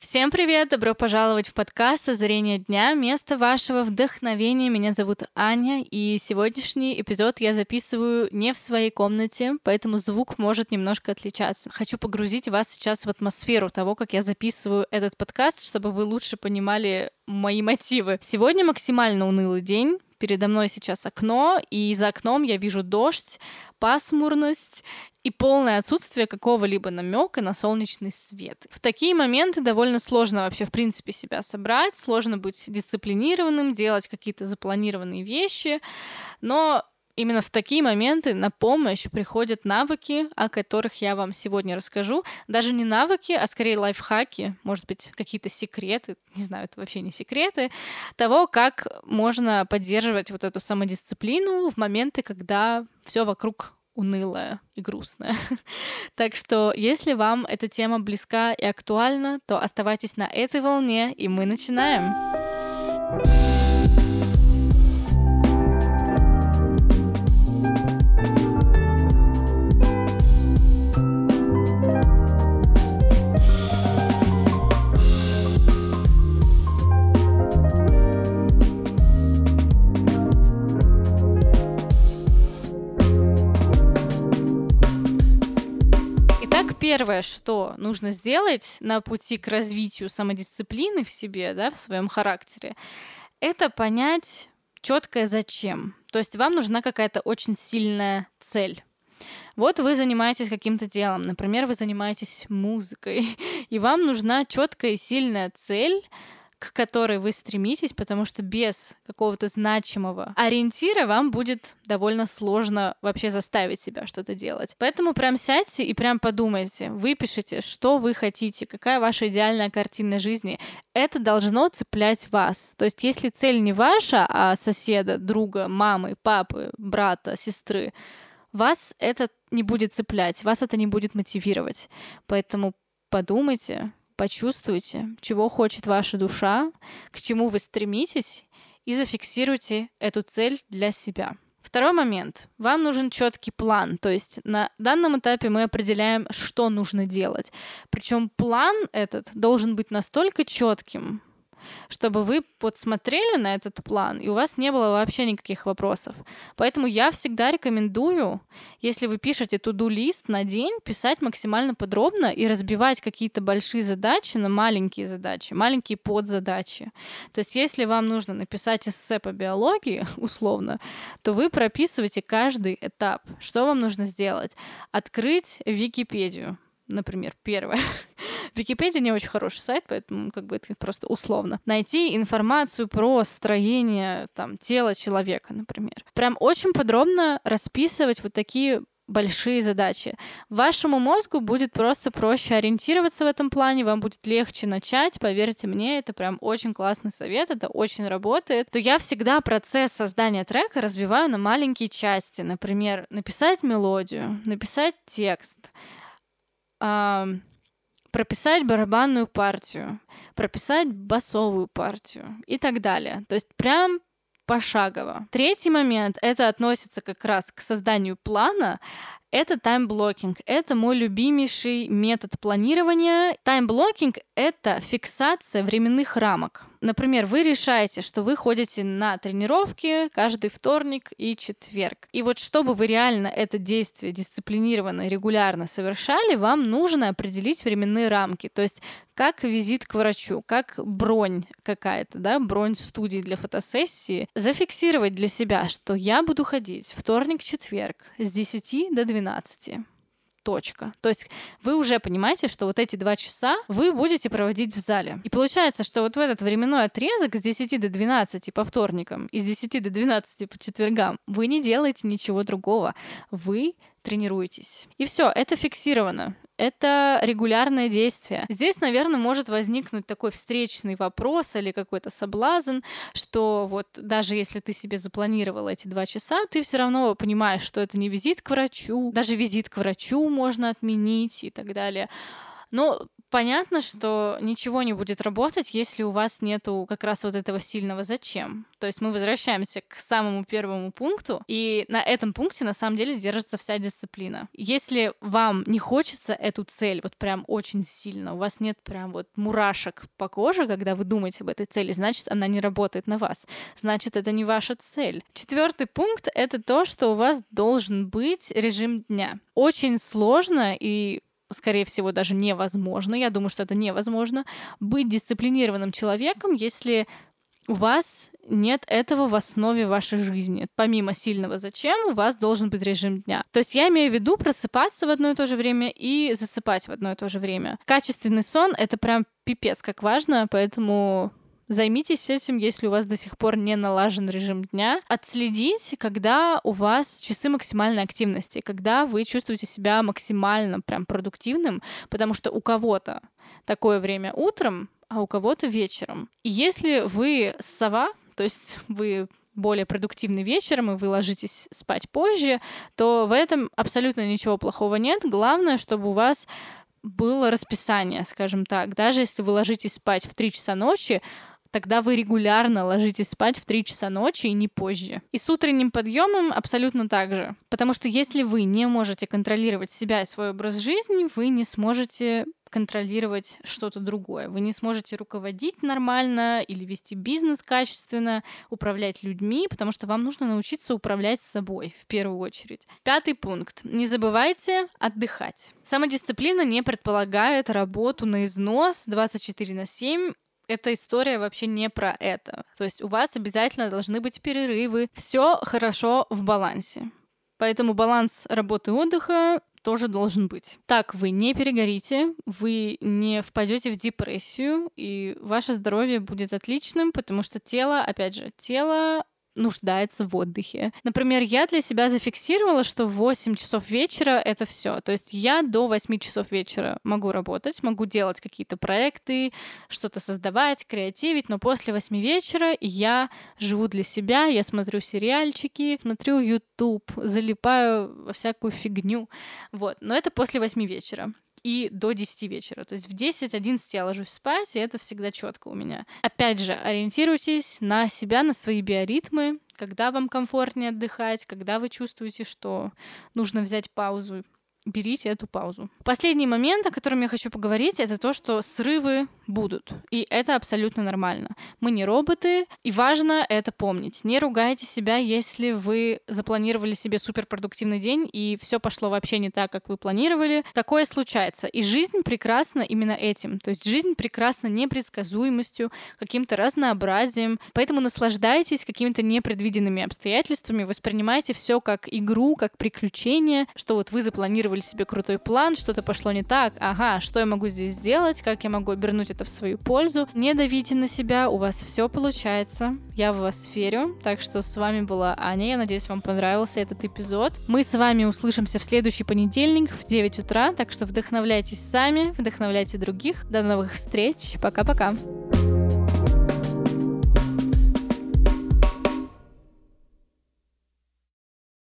Всем привет! Добро пожаловать в подкаст «Озарение дня», место вашего вдохновения. Меня зовут Аня, и сегодняшний эпизод я записываю не в своей комнате, поэтому звук может немножко отличаться. Хочу погрузить вас сейчас в атмосферу того, как я записываю этот подкаст, чтобы вы лучше понимали мои мотивы. Сегодня максимально унылый день, передо мной сейчас окно, и за окном я вижу дождь, пасмурность и полное отсутствие какого-либо намека на солнечный свет. В такие моменты довольно сложно вообще, в принципе, себя собрать, сложно быть дисциплинированным, делать какие-то запланированные вещи, но Именно в такие моменты на помощь приходят навыки, о которых я вам сегодня расскажу. Даже не навыки, а скорее лайфхаки, может быть, какие-то секреты, не знаю, это вообще не секреты, того, как можно поддерживать вот эту самодисциплину в моменты, когда все вокруг унылая и грустная. так что, если вам эта тема близка и актуальна, то оставайтесь на этой волне, и мы начинаем. Первое, что нужно сделать на пути к развитию самодисциплины в себе, да, в своем характере, это понять четкое зачем. То есть вам нужна какая-то очень сильная цель. Вот вы занимаетесь каким-то делом, например, вы занимаетесь музыкой, и вам нужна четкая и сильная цель, к которой вы стремитесь, потому что без какого-то значимого ориентира вам будет довольно сложно вообще заставить себя что-то делать. Поэтому прям сядьте и прям подумайте, выпишите, что вы хотите, какая ваша идеальная картина жизни. Это должно цеплять вас. То есть если цель не ваша, а соседа, друга, мамы, папы, брата, сестры, вас это не будет цеплять, вас это не будет мотивировать. Поэтому подумайте, почувствуйте, чего хочет ваша душа, к чему вы стремитесь, и зафиксируйте эту цель для себя. Второй момент. Вам нужен четкий план. То есть на данном этапе мы определяем, что нужно делать. Причем план этот должен быть настолько четким, чтобы вы подсмотрели на этот план, и у вас не было вообще никаких вопросов. Поэтому я всегда рекомендую, если вы пишете туду-лист на день, писать максимально подробно и разбивать какие-то большие задачи на маленькие задачи, маленькие подзадачи. То есть если вам нужно написать эссе по биологии, условно, то вы прописываете каждый этап, что вам нужно сделать. Открыть Википедию, например, первое. Википедия не очень хороший сайт, поэтому как бы это просто условно. Найти информацию про строение там, тела человека, например. Прям очень подробно расписывать вот такие большие задачи. Вашему мозгу будет просто проще ориентироваться в этом плане, вам будет легче начать, поверьте мне, это прям очень классный совет, это очень работает. То я всегда процесс создания трека разбиваю на маленькие части. Например, написать мелодию, написать текст, прописать барабанную партию, прописать басовую партию и так далее. То есть прям пошагово. Третий момент, это относится как раз к созданию плана, это time-blocking. Это мой любимейший метод планирования. Time-blocking — это фиксация временных рамок. Например, вы решаете, что вы ходите на тренировки каждый вторник и четверг. И вот чтобы вы реально это действие дисциплинированно и регулярно совершали, вам нужно определить временные рамки. То есть как визит к врачу, как бронь какая-то, да, бронь студии для фотосессии, зафиксировать для себя, что я буду ходить вторник-четверг с 10 до 12 точка. То есть вы уже понимаете, что вот эти два часа вы будете проводить в зале. И получается, что вот в этот временной отрезок с 10 до 12 по вторникам и с 10 до 12 по четвергам вы не делаете ничего другого. Вы тренируетесь. И все, это фиксировано это регулярное действие. Здесь, наверное, может возникнуть такой встречный вопрос или какой-то соблазн, что вот даже если ты себе запланировал эти два часа, ты все равно понимаешь, что это не визит к врачу, даже визит к врачу можно отменить и так далее. Но Понятно, что ничего не будет работать, если у вас нету как раз вот этого сильного зачем. То есть мы возвращаемся к самому первому пункту, и на этом пункте на самом деле держится вся дисциплина. Если вам не хочется эту цель вот прям очень сильно, у вас нет прям вот мурашек по коже, когда вы думаете об этой цели, значит, она не работает на вас. Значит, это не ваша цель. Четвертый пункт — это то, что у вас должен быть режим дня. Очень сложно и скорее всего, даже невозможно, я думаю, что это невозможно, быть дисциплинированным человеком, если у вас нет этого в основе вашей жизни. Помимо сильного зачем, у вас должен быть режим дня. То есть я имею в виду просыпаться в одно и то же время и засыпать в одно и то же время. Качественный сон — это прям пипец как важно, поэтому Займитесь этим, если у вас до сих пор не налажен режим дня. Отследите, когда у вас часы максимальной активности, когда вы чувствуете себя максимально прям продуктивным, потому что у кого-то такое время утром, а у кого-то вечером. И если вы сова, то есть вы более продуктивный вечером, и вы ложитесь спать позже, то в этом абсолютно ничего плохого нет. Главное, чтобы у вас было расписание, скажем так. Даже если вы ложитесь спать в 3 часа ночи, тогда вы регулярно ложитесь спать в 3 часа ночи и не позже. И с утренним подъемом абсолютно так же. Потому что если вы не можете контролировать себя и свой образ жизни, вы не сможете контролировать что-то другое. Вы не сможете руководить нормально или вести бизнес качественно, управлять людьми, потому что вам нужно научиться управлять собой в первую очередь. Пятый пункт. Не забывайте отдыхать. Самодисциплина не предполагает работу на износ 24 на 7 эта история вообще не про это. То есть у вас обязательно должны быть перерывы. Все хорошо в балансе. Поэтому баланс работы и отдыха тоже должен быть. Так вы не перегорите, вы не впадете в депрессию, и ваше здоровье будет отличным, потому что тело, опять же, тело нуждается в отдыхе. Например, я для себя зафиксировала, что в 8 часов вечера это все. То есть я до 8 часов вечера могу работать, могу делать какие-то проекты, что-то создавать, креативить, но после 8 вечера я живу для себя, я смотрю сериальчики, смотрю YouTube, залипаю во всякую фигню. Вот. Но это после 8 вечера и до 10 вечера. То есть в 10-11 я ложусь спать, и это всегда четко у меня. Опять же, ориентируйтесь на себя, на свои биоритмы, когда вам комфортнее отдыхать, когда вы чувствуете, что нужно взять паузу берите эту паузу. Последний момент, о котором я хочу поговорить, это то, что срывы будут. И это абсолютно нормально. Мы не роботы, и важно это помнить. Не ругайте себя, если вы запланировали себе суперпродуктивный день, и все пошло вообще не так, как вы планировали. Такое случается. И жизнь прекрасна именно этим. То есть жизнь прекрасна непредсказуемостью, каким-то разнообразием. Поэтому наслаждайтесь какими-то непредвиденными обстоятельствами, воспринимайте все как игру, как приключение, что вот вы запланировали себе крутой план, что-то пошло не так, ага, что я могу здесь сделать, как я могу обернуть это это в свою пользу. Не давите на себя, у вас все получается. Я в вас верю. Так что с вами была Аня. Я надеюсь, вам понравился этот эпизод. Мы с вами услышимся в следующий понедельник в 9 утра. Так что вдохновляйтесь сами, вдохновляйте других. До новых встреч. Пока-пока.